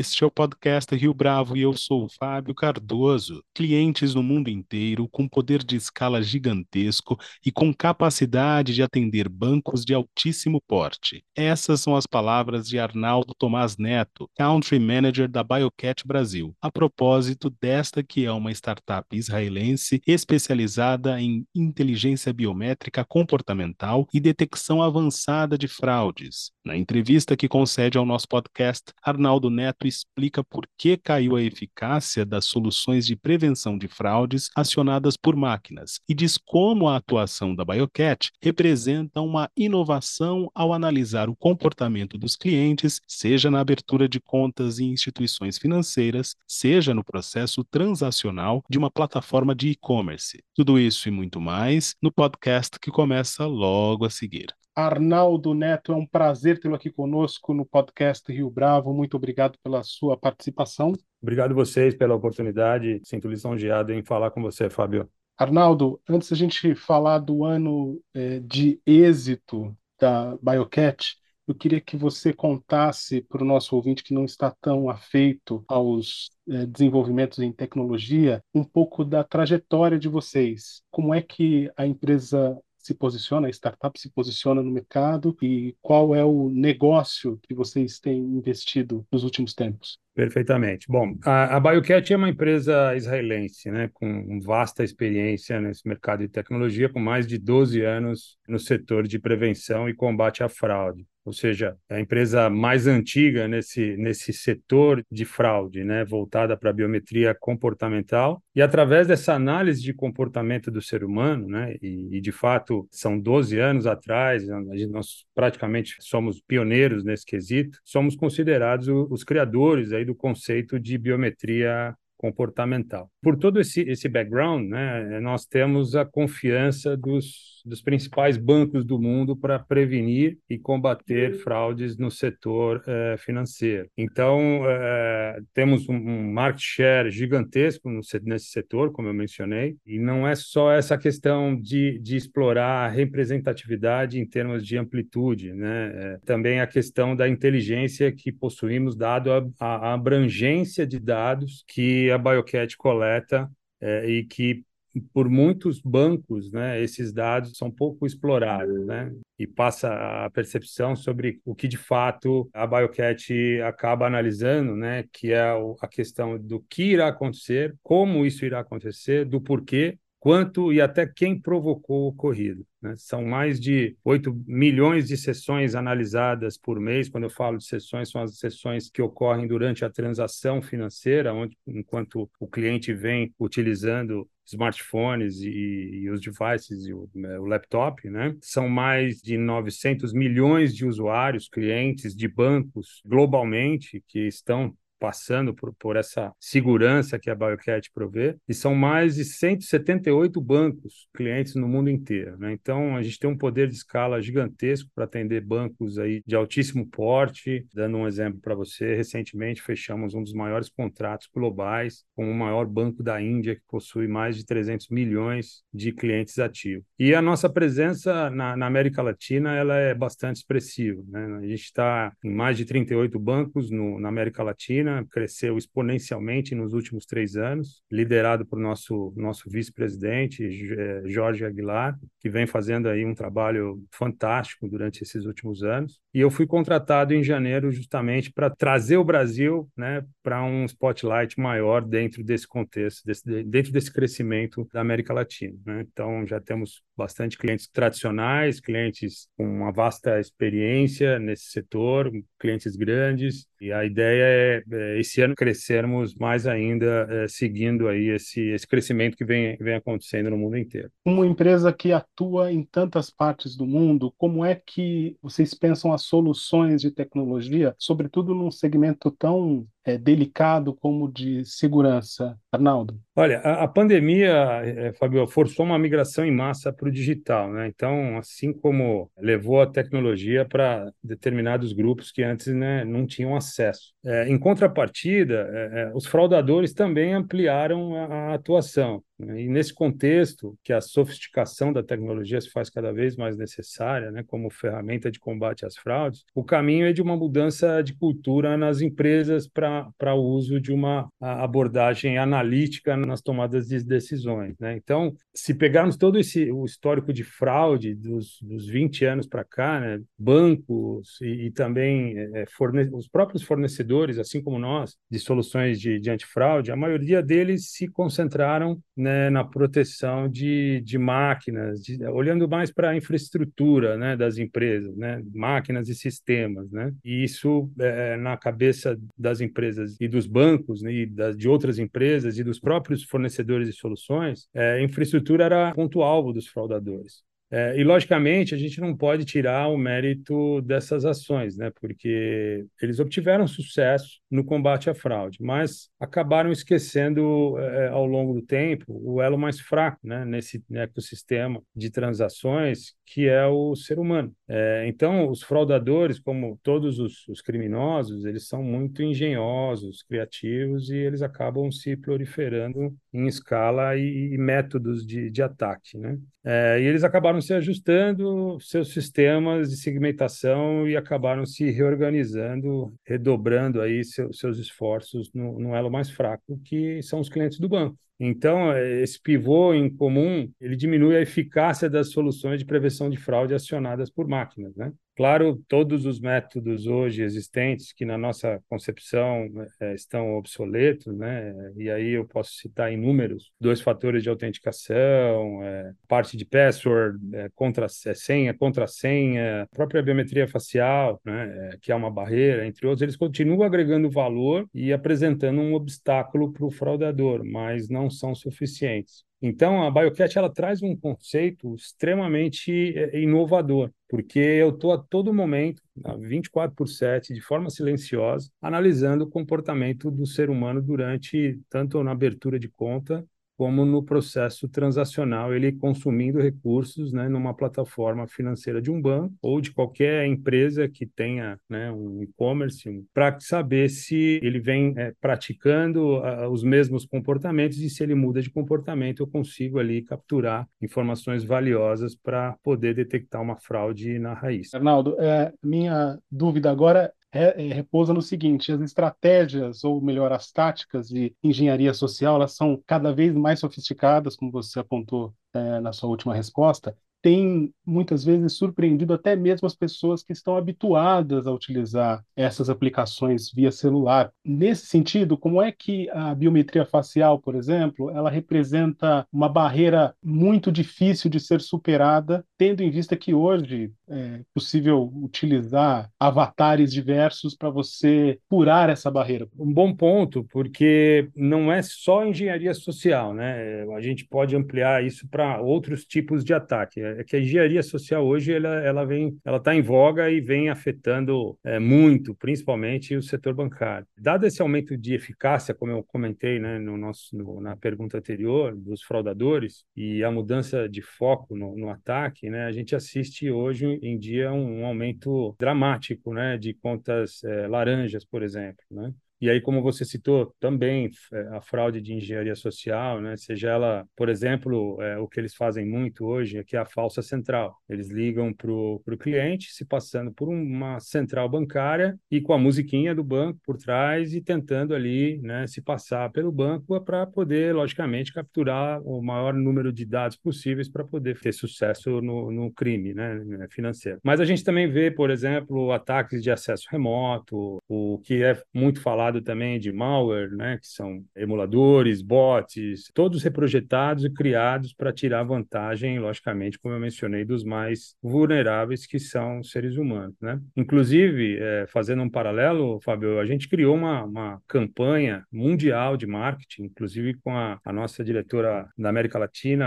Este é o podcast Rio Bravo e eu sou Fábio Cardoso. Clientes no mundo inteiro com poder de escala gigantesco e com capacidade de atender bancos de altíssimo porte. Essas são as palavras de Arnaldo Tomás Neto, Country Manager da Biocat Brasil, a propósito desta que é uma startup israelense especializada em inteligência biométrica comportamental e detecção avançada de fraudes. Na entrevista que concede ao nosso podcast, Arnaldo Neto explica por que caiu a eficácia das soluções de prevenção de fraudes acionadas por máquinas e diz como a atuação da Biocat representa uma inovação ao analisar o comportamento dos clientes, seja na abertura de contas em instituições financeiras, seja no processo transacional de uma plataforma de e-commerce. Tudo isso e muito mais no podcast que começa logo a seguir. Arnaldo Neto, é um prazer tê-lo aqui conosco no podcast Rio Bravo. Muito obrigado pela sua participação. Obrigado vocês pela oportunidade. Sinto lisonjeado em falar com você, Fábio. Arnaldo, antes da gente falar do ano eh, de êxito da Biocat, eu queria que você contasse para o nosso ouvinte que não está tão afeito aos eh, desenvolvimentos em tecnologia um pouco da trajetória de vocês. Como é que a empresa se posiciona, a startup se posiciona no mercado e qual é o negócio que vocês têm investido nos últimos tempos? Perfeitamente. Bom, a, a BioCat é uma empresa israelense, né, com vasta experiência nesse mercado de tecnologia, com mais de 12 anos no setor de prevenção e combate à fraude ou seja, é a empresa mais antiga nesse, nesse setor de fraude, né, voltada para a biometria comportamental. E através dessa análise de comportamento do ser humano, né, e, e de fato são 12 anos atrás, nós praticamente somos pioneiros nesse quesito, somos considerados os criadores aí do conceito de biometria comportamental. Por todo esse, esse background, né, nós temos a confiança dos, dos principais bancos do mundo para prevenir e combater fraudes no setor eh, financeiro. Então, eh, temos um, um market share gigantesco no, nesse setor, como eu mencionei, e não é só essa questão de, de explorar a representatividade em termos de amplitude, né? É, também a questão da inteligência que possuímos, dado a, a abrangência de dados que a Biocat coleta é, e que por muitos bancos, né, esses dados são pouco explorados, né, e passa a percepção sobre o que de fato a Biocat acaba analisando, né, que é a questão do que irá acontecer, como isso irá acontecer, do porquê quanto e até quem provocou o ocorrido. Né? São mais de 8 milhões de sessões analisadas por mês. Quando eu falo de sessões, são as sessões que ocorrem durante a transação financeira, onde, enquanto o cliente vem utilizando smartphones e, e os devices e o, né, o, laptop, né? São mais de 900 milhões de usuários, clientes de bancos globalmente que estão passando por, por essa segurança que a Biocat provê, e são mais de 178 bancos clientes no mundo inteiro. Né? Então, a gente tem um poder de escala gigantesco para atender bancos aí de altíssimo porte. Dando um exemplo para você, recentemente fechamos um dos maiores contratos globais com o maior banco da Índia, que possui mais de 300 milhões de clientes ativos. E a nossa presença na, na América Latina ela é bastante expressiva. Né? A gente está em mais de 38 bancos no, na América Latina, Argentina cresceu exponencialmente nos últimos três anos, liderado por nosso nosso vice-presidente eh, Jorge Aguilar, que vem fazendo aí um trabalho fantástico durante esses últimos anos. E eu fui contratado em janeiro justamente para trazer o Brasil, né, para um spotlight maior dentro desse contexto, desse, dentro desse crescimento da América Latina. Né? Então já temos bastante clientes tradicionais, clientes com uma vasta experiência nesse setor, clientes grandes. E a ideia é é, esse ano crescermos mais ainda, é, seguindo aí esse, esse crescimento que vem, vem acontecendo no mundo inteiro. Uma empresa que atua em tantas partes do mundo, como é que vocês pensam as soluções de tecnologia, sobretudo num segmento tão é, delicado como de segurança, Arnaldo? Olha, a, a pandemia, é, Fabio, forçou uma migração em massa para o digital, né? Então, assim como levou a tecnologia para determinados grupos que antes né, não tinham acesso. É, em contrapartida, é, é, os fraudadores também ampliaram a, a atuação. E nesse contexto, que a sofisticação da tecnologia se faz cada vez mais necessária, né, como ferramenta de combate às fraudes, o caminho é de uma mudança de cultura nas empresas para o uso de uma abordagem analítica nas tomadas de decisões. Né? Então, se pegarmos todo esse o histórico de fraude dos, dos 20 anos para cá, né, bancos e, e também é, forne os próprios fornecedores, assim como nós, de soluções de, de antifraude, a maioria deles se concentraram né, na proteção de, de máquinas, de, olhando mais para a infraestrutura né, das empresas, né, máquinas e sistemas. Né? E isso, é, na cabeça das empresas e dos bancos, né, e das, de outras empresas e dos próprios fornecedores de soluções, é, a infraestrutura era ponto-alvo dos fraudadores. É, e, logicamente, a gente não pode tirar o mérito dessas ações, né? porque eles obtiveram sucesso no combate à fraude, mas acabaram esquecendo, é, ao longo do tempo, o elo mais fraco né? nesse ecossistema de transações, que é o ser humano. É, então, os fraudadores, como todos os, os, criminosos, eles são muito engenhosos, criativos e eles acabam se proliferando em escala e, e métodos de, de ataque. Né? É, e eles acabaram se ajustando seus sistemas de segmentação e acabaram se reorganizando, redobrando aí seu, seus esforços no, no elo mais fraco, que são os clientes do banco. Então, esse pivô em comum, ele diminui a eficácia das soluções de prevenção de fraude acionadas por máquinas, né? Claro, todos os métodos hoje existentes, que na nossa concepção é, estão obsoletos, né? e aí eu posso citar inúmeros, dois fatores de autenticação, é, parte de password, é, contra, é, senha, contrassenha, própria biometria facial, né? É, que é uma barreira, entre outros, eles continuam agregando valor e apresentando um obstáculo para o fraudador, mas não são suficientes. Então, a BioCat ela traz um conceito extremamente é, inovador, porque eu estou a todo momento, 24 por 7, de forma silenciosa, analisando o comportamento do ser humano durante tanto na abertura de conta como no processo transacional, ele consumindo recursos né, numa plataforma financeira de um banco ou de qualquer empresa que tenha né, um e-commerce, para saber se ele vem é, praticando uh, os mesmos comportamentos e se ele muda de comportamento, eu consigo ali capturar informações valiosas para poder detectar uma fraude na raiz. Arnaldo, é, minha dúvida agora repousa no seguinte: as estratégias, ou melhor, as táticas de engenharia social, elas são cada vez mais sofisticadas, como você apontou é, na sua última resposta, tem muitas vezes surpreendido até mesmo as pessoas que estão habituadas a utilizar essas aplicações via celular. Nesse sentido, como é que a biometria facial, por exemplo, ela representa uma barreira muito difícil de ser superada, tendo em vista que hoje é possível utilizar avatares diversos para você curar essa barreira? Um bom ponto, porque não é só engenharia social, né? A gente pode ampliar isso para outros tipos de ataque é que a engenharia social hoje ela, ela vem, ela está em voga e vem afetando é, muito, principalmente o setor bancário. Dado esse aumento de eficácia, como eu comentei, né, no nosso no, na pergunta anterior dos fraudadores e a mudança de foco no, no ataque, né, a gente assiste hoje em dia um, um aumento dramático, né, de contas é, laranjas, por exemplo, né? E aí, como você citou, também é, a fraude de engenharia social, né? seja ela, por exemplo, é, o que eles fazem muito hoje, é que é a falsa central. Eles ligam para o cliente, se passando por uma central bancária e com a musiquinha do banco por trás e tentando ali né, se passar pelo banco para poder, logicamente, capturar o maior número de dados possíveis para poder ter sucesso no, no crime né, financeiro. Mas a gente também vê, por exemplo, ataques de acesso remoto, o que é muito falado falado também de malware, né, que são emuladores, bots, todos reprojetados e criados para tirar vantagem, logicamente, como eu mencionei, dos mais vulneráveis, que são seres humanos. Né? Inclusive, é, fazendo um paralelo, Fábio, a gente criou uma, uma campanha mundial de marketing, inclusive com a, a nossa diretora da América Latina,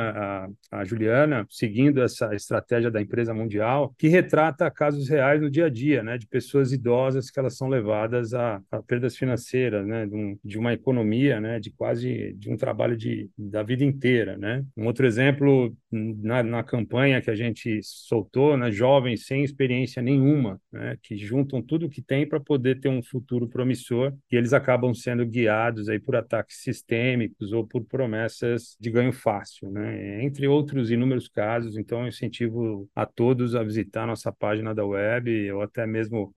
a, a Juliana, seguindo essa estratégia da empresa mundial, que retrata casos reais no dia a dia, né, de pessoas idosas que elas são levadas a, a perdas financeiras financeiras, né, de, um, de, uma economia, né, de quase de um trabalho de, da vida inteira, né. Um outro exemplo na, na campanha que a gente soltou, né, jovens sem experiência nenhuma, né, que juntam tudo que tem para poder ter um futuro promissor e eles acabam sendo guiados aí por ataques sistêmicos ou por promessas de ganho fácil, né, entre outros inúmeros casos. Então, eu incentivo a todos a visitar nossa página da web ou até mesmo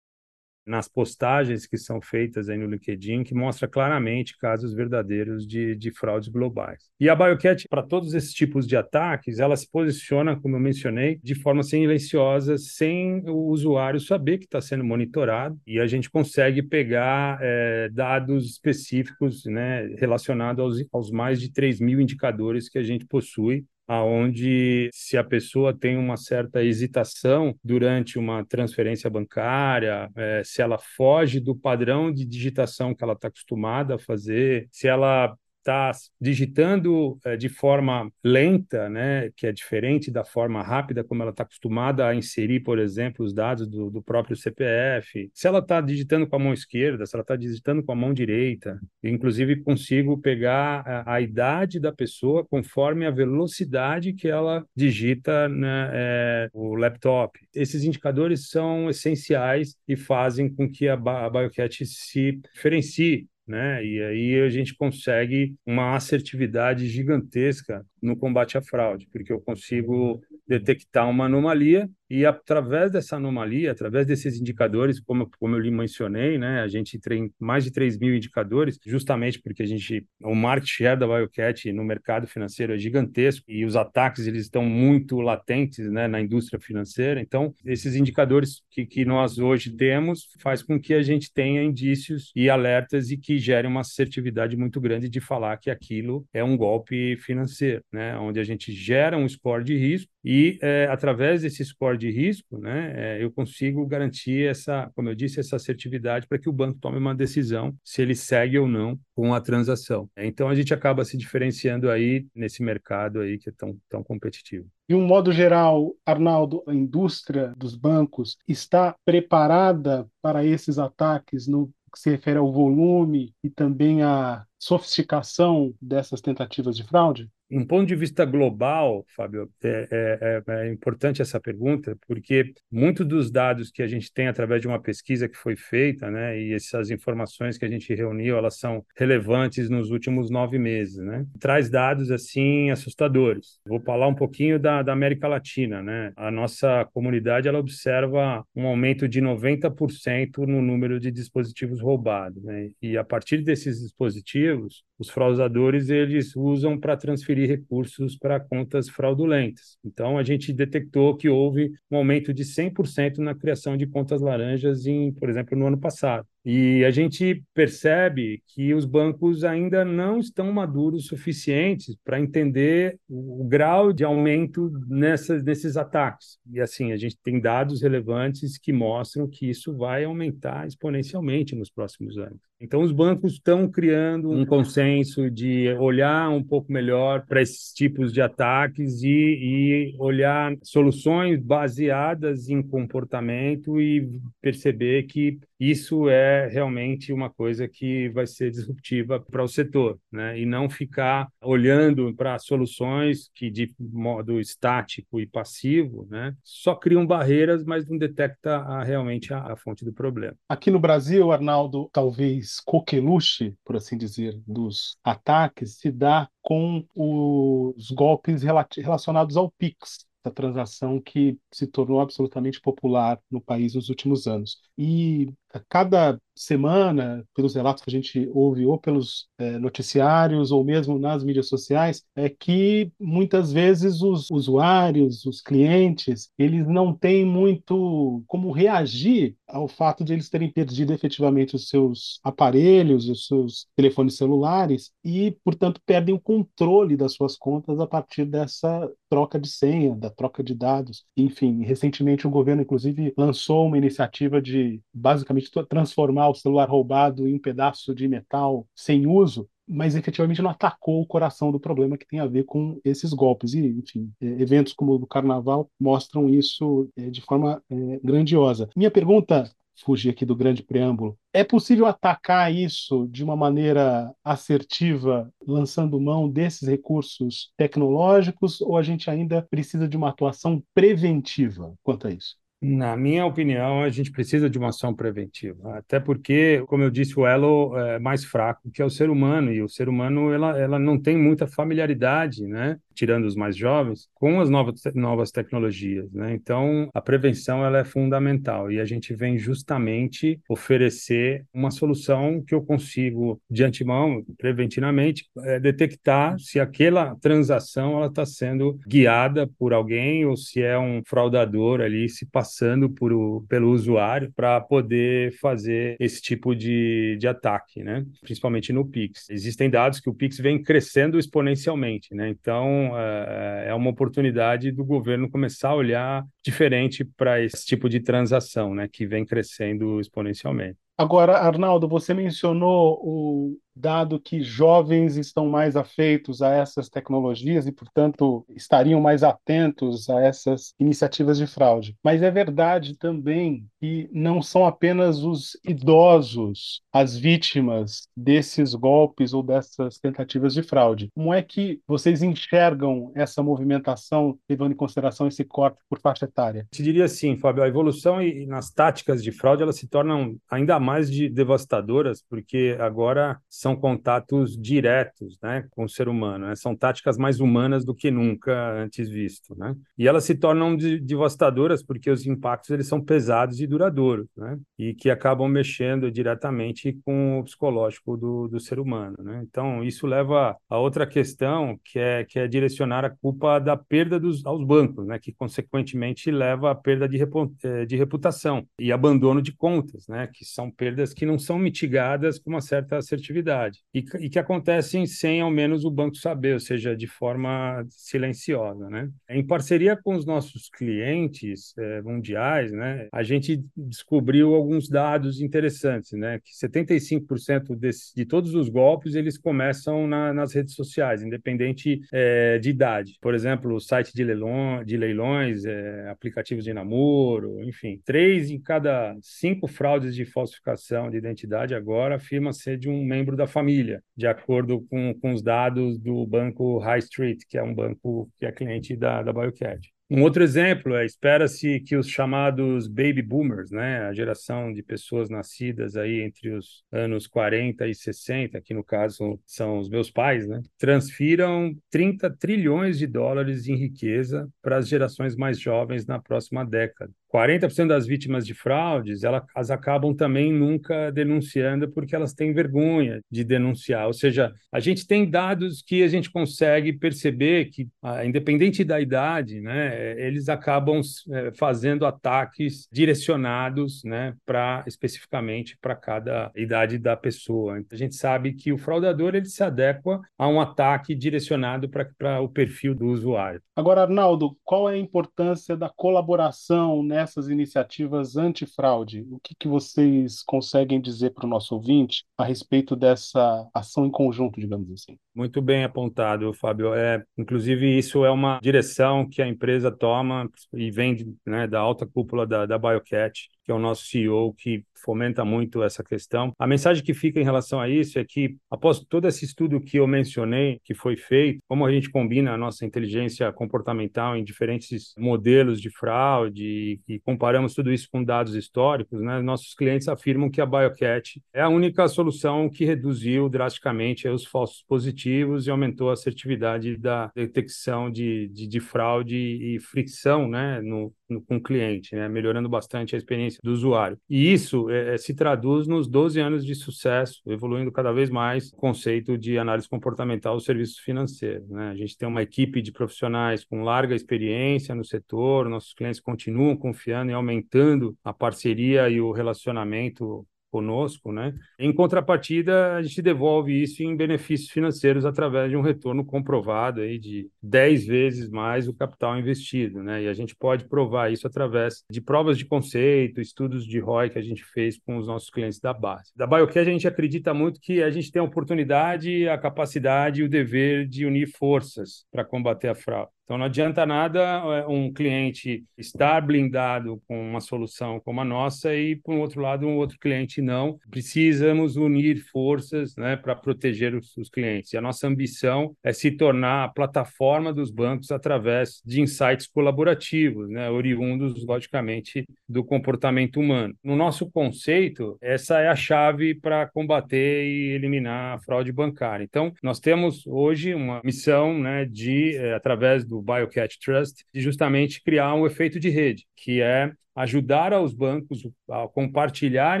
nas postagens que são feitas aí no LinkedIn, que mostra claramente casos verdadeiros de, de fraudes globais. E a Biocat, para todos esses tipos de ataques, ela se posiciona, como eu mencionei, de forma silenciosa, sem o usuário saber que está sendo monitorado, e a gente consegue pegar é, dados específicos né, relacionados aos, aos mais de 3 mil indicadores que a gente possui aonde se a pessoa tem uma certa hesitação durante uma transferência bancária, é, se ela foge do padrão de digitação que ela está acostumada a fazer, se ela está digitando é, de forma lenta, né, que é diferente da forma rápida como ela está acostumada a inserir, por exemplo, os dados do, do próprio CPF, se ela está digitando com a mão esquerda, se ela está digitando com a mão direita, inclusive consigo pegar a, a, idade da pessoa conforme a velocidade que ela digita né, é, o laptop. Esses indicadores são essenciais e fazem com que a, a BioCat se diferencie né? E aí a gente consegue uma assertividade gigantesca no combate à fraude, porque eu consigo detectar uma anomalia e através dessa anomalia, através desses indicadores, como, como eu lhe mencionei, né, a gente tem mais de 3 mil indicadores, justamente porque a gente, o market share da Biocat no mercado financeiro é gigantesco e os ataques eles estão muito latentes né, na indústria financeira. Então, esses indicadores que, que nós hoje temos faz com que a gente tenha indícios e alertas e que gere uma assertividade muito grande de falar que aquilo é um golpe financeiro, né, onde a gente gera um score de risco e é, através desse score de risco, né, é, eu consigo garantir essa, como eu disse, essa assertividade para que o banco tome uma decisão se ele segue ou não com a transação. Então a gente acaba se diferenciando aí nesse mercado aí que é tão, tão competitivo. De um modo geral, Arnaldo, a indústria dos bancos está preparada para esses ataques no que se refere ao volume e também à sofisticação dessas tentativas de fraude? Um ponto de vista global, Fábio, é, é, é, é, importante essa pergunta, porque muitos dos dados que a gente tem através de uma pesquisa que foi feita, né, e essas informações que a gente reuniu, elas são relevantes nos últimos nove meses, né? Traz dados assim assustadores. Vou falar um pouquinho da, da América Latina, né? A nossa comunidade ela observa um aumento de 90% no número de dispositivos roubados, né? E a partir desses dispositivos, os fraudadores eles usam para transferir recursos para contas fraudulentas. Então a gente detectou que houve um aumento de 100% na criação de contas laranjas em, por exemplo, no ano passado. E a gente percebe que os bancos ainda não estão maduros suficientes para entender o, grau de aumento nessas, nesses ataques. E assim, a gente tem dados relevantes que mostram que isso vai aumentar exponencialmente nos próximos anos. Então, os bancos estão criando um consenso de olhar um pouco melhor para esses tipos de ataques e, e olhar soluções baseadas em comportamento e perceber que isso é realmente uma coisa que vai ser disruptiva para o setor, né? E não ficar olhando para soluções que de modo estático e passivo, né? Só criam barreiras, mas não detecta a, realmente a, a fonte do problema. Aqui no Brasil, Arnaldo, talvez coqueluche, por assim dizer, dos ataques se dá com os golpes relacionados ao Pix, essa transação que se tornou absolutamente popular no país nos últimos anos. E a cada semana, pelos relatos que a gente ouve, ou pelos é, noticiários, ou mesmo nas mídias sociais, é que muitas vezes os usuários, os clientes, eles não têm muito como reagir ao fato de eles terem perdido efetivamente os seus aparelhos, os seus telefones celulares, e, portanto, perdem o controle das suas contas a partir dessa troca de senha, da troca de dados. Enfim, recentemente o governo, inclusive, lançou uma iniciativa de, basicamente, transformar o celular roubado em um pedaço de metal sem uso, mas efetivamente não atacou o coração do problema que tem a ver com esses golpes. E, enfim, é, eventos como o do Carnaval mostram isso é, de forma é, grandiosa. Minha pergunta fugir aqui do grande preâmbulo. É possível atacar isso de uma maneira assertiva, lançando mão desses recursos tecnológicos, ou a gente ainda precisa de uma atuação preventiva quanto a isso? Na minha opinião, a gente precisa de uma ação preventiva, até porque, como eu disse, o elo é mais fraco que é o ser humano, e o ser humano ela, ela não tem muita familiaridade, né? Tirando os mais jovens, com as novas, novas tecnologias. Né? Então, a prevenção ela é fundamental e a gente vem justamente oferecer uma solução que eu consigo, de antemão, preventivamente, é, detectar se aquela transação está sendo guiada por alguém ou se é um fraudador ali se passando por o, pelo usuário para poder fazer esse tipo de, de ataque, né? principalmente no Pix. Existem dados que o Pix vem crescendo exponencialmente, né? então é, é uma oportunidade do governo começar a olhar diferente para esse tipo de transação, né, que vem crescendo exponencialmente. Agora, Arnaldo, você mencionou o dado que jovens estão mais afeitos a essas tecnologias e, portanto, estariam mais atentos a essas iniciativas de fraude. Mas é verdade também que não são apenas os idosos as vítimas desses golpes ou dessas tentativas de fraude. Como é que vocês enxergam essa movimentação, levando em consideração esse corte por faixa etária? Te diria assim, Fábio, a evolução e nas táticas de fraude elas se tornam ainda mais de devastadoras, porque agora são contatos diretos né, com o ser humano. Né? São táticas mais humanas do que nunca antes visto. Né? E elas se tornam devastadoras porque os impactos eles são pesados e duradouros, né? e que acabam mexendo diretamente com o psicológico do, do ser humano. Né? Então, isso leva a outra questão, que é, que é direcionar a culpa da perda dos, aos bancos, né? que, consequentemente, leva à perda de, eh, de reputação e abandono de contas, né? que são perdas que não são mitigadas com uma certa assertividade e, e, que acontecem sem ao menos o banco saber, ou seja, de forma silenciosa, né? Em parceria com os nossos clientes é, mundiais, né, a gente descobriu alguns dados interessantes, né? Que 75% desse, de todos os golpes eles começam na, nas redes sociais, independente é, de idade. Por exemplo, o site de, leilão, de leilões, é, aplicativos de namoro, enfim, três em cada cinco fraudes de falsificação de identidade agora afirma ser de um membro da família, de acordo com, com os dados do banco High Street, que é um banco que é cliente da, da BioCat. Um outro exemplo é espera-se que os chamados baby boomers, né, a geração de pessoas nascidas aí entre os anos 40 e 60, que no caso são os meus pais, né, transfiram 30 trilhões de dólares em riqueza para as gerações mais jovens na próxima década. 40% das vítimas de fraudes, elas acabam também nunca denunciando porque elas têm vergonha de denunciar. Ou seja, a gente tem dados que a gente consegue perceber que, independente da idade, né, eles acabam é, fazendo ataques direcionados né, para especificamente para cada idade da pessoa. A gente sabe que o fraudador ele se adequa a um ataque direcionado para o perfil do usuário. Agora, Arnaldo, qual é a importância da colaboração né, nessas iniciativas antifraude, o que, que vocês conseguem dizer para o nosso ouvinte a respeito dessa ação em conjunto, digamos assim? Muito bem apontado, Fábio. É, inclusive, isso é uma direção que a empresa toma e vem né, da alta cúpula da, da BioCat, que é o nosso CEO, que fomenta muito essa questão. A mensagem que fica em relação a isso é que, após todo esse estudo que eu mencionei, que foi feito, como a gente combina a nossa inteligência comportamental em diferentes modelos de fraude e comparamos tudo isso com dados históricos, né, nossos clientes afirmam que a BioCat é a única solução que reduziu drasticamente os falsos positivos e aumentou a assertividade da detecção de, de, de fraude e fricção né, no, no, com o cliente, né, melhorando bastante a experiência do usuário. E isso é, é se traduz nos 12 anos de sucesso, evoluindo cada vez mais o conceito de análise comportamental dos serviços financeiros. Né? A gente tem uma equipe de profissionais com larga experiência no setor, nossos clientes continuam confiando e aumentando a parceria e o relacionamento conosco, né? Em contrapartida, a gente devolve isso em benefícios financeiros através de um retorno comprovado aí de 10 vezes mais o capital investido, né? E a gente pode provar isso através de provas de conceito, estudos de ROI que a gente fez com os nossos clientes da base. Da BioCare, a gente acredita muito que a gente tem a oportunidade, a capacidade e o dever de unir forças para combater a fraude. Então, não adianta nada é, um cliente estar blindado com uma solução como a nossa e, por outro lado, um outro cliente não. Precisamos unir forças né, para proteger os, os clientes. E a nossa ambição é se tornar a plataforma dos bancos através de insights colaborativos, né, oriundos, logicamente, do comportamento humano. No nosso conceito, essa é a chave para combater e eliminar a fraude bancária. Então, nós temos hoje uma missão né, de, eh, através do do BioCat Trust, de justamente criar um efeito de rede, que é ajudar aos bancos a compartilhar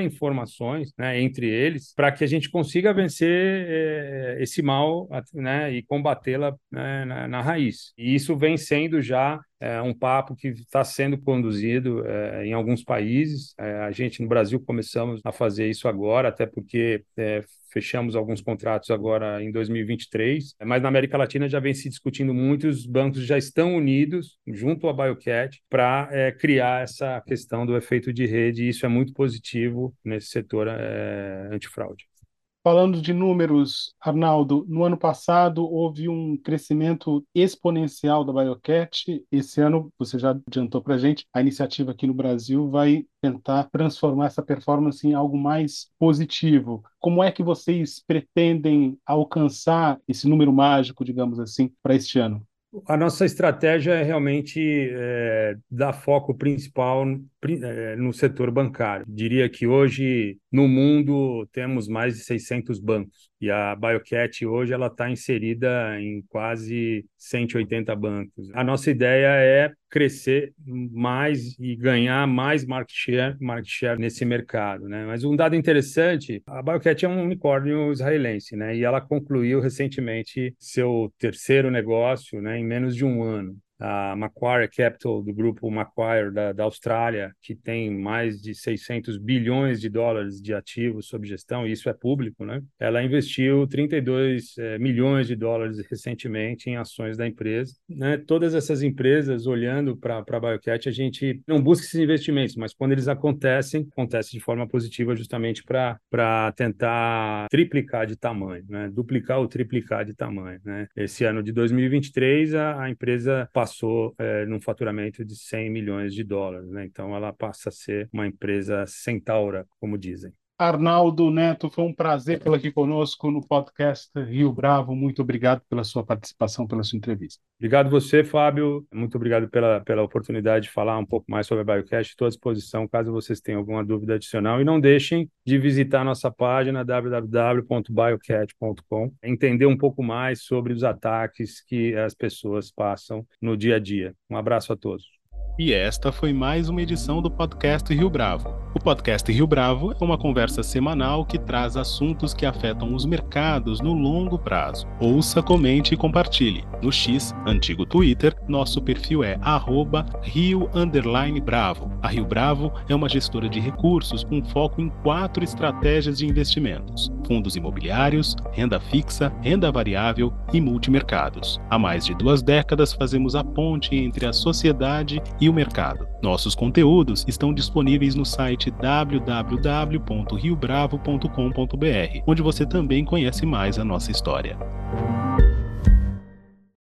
informações né, entre eles para que a gente consiga vencer eh, esse mal né, e combatê-la né, na, na, raiz. E isso vem sendo já é um papo que está sendo conduzido é, em alguns países. É, a gente no Brasil começamos a fazer isso agora, até porque é, fechamos alguns contratos agora em 2023, mas na América Latina já vem se discutindo muito, os bancos já estão unidos junto à BioCat para é, criar essa questão do efeito de rede, e isso é muito positivo nesse setor é, antifraude. Falando de números, Arnaldo, no ano passado houve um crescimento exponencial da Biocat. Esse ano, você já adiantou para a gente, a iniciativa aqui no Brasil vai tentar transformar essa performance em algo mais positivo. Como é que vocês pretendem alcançar esse número mágico, digamos assim, para este ano? A nossa estratégia é realmente é, dar foco principal é, no setor bancário. Diria que hoje no mundo temos mais de 600 bancos e a BioCat hoje ela está inserida em quase 180 bancos. A nossa ideia é crescer mais e ganhar mais market share, market share nesse mercado, né? Mas um dado interessante, a BioCat é um unicórnio israelense, né? E ela concluiu recentemente seu terceiro negócio, né, em menos de um ano a Macquarie Capital, do grupo Macquarie da, da, Austrália, que tem mais de 600 bilhões de dólares de ativos sob gestão, e isso é público, né? Ela investiu 32 é, milhões de dólares recentemente em ações da empresa. Né? Todas essas empresas, olhando para a BioCat, a gente não busca esses investimentos, mas quando eles acontecem, acontece de forma positiva justamente para tentar triplicar de tamanho, né? duplicar ou triplicar de tamanho. Né? Esse ano de 2023, a, a empresa passou passou é, num faturamento de 100 milhões de dólares. Né? Então, ela passa a ser uma empresa centaura, como dizem. Arnaldo Neto, foi um prazer tê-lo aqui conosco no podcast Rio Bravo. Muito obrigado pela sua participação, pela sua entrevista. Obrigado você, Fábio. Muito obrigado pela, pela oportunidade de falar um pouco mais sobre a Biocast. Estou à disposição caso vocês tenham alguma dúvida adicional. E não deixem de visitar nossa página www.biocat.com, entender um pouco mais sobre os ataques que as pessoas passam no dia a dia. Um abraço a todos. E esta foi mais uma edição do podcast Rio Bravo. O podcast Rio Bravo é uma conversa semanal que traz assuntos que afetam os mercados no longo prazo. Ouça, comente e compartilhe. No X, antigo Twitter, nosso perfil é @rio Bravo. A Rio Bravo é uma gestora de recursos com foco em quatro estratégias de investimentos: fundos imobiliários, renda fixa, renda variável e multimercados. Há mais de duas décadas fazemos a ponte entre a sociedade e e o mercado. Nossos conteúdos estão disponíveis no site www.riobravo.com.br, onde você também conhece mais a nossa história.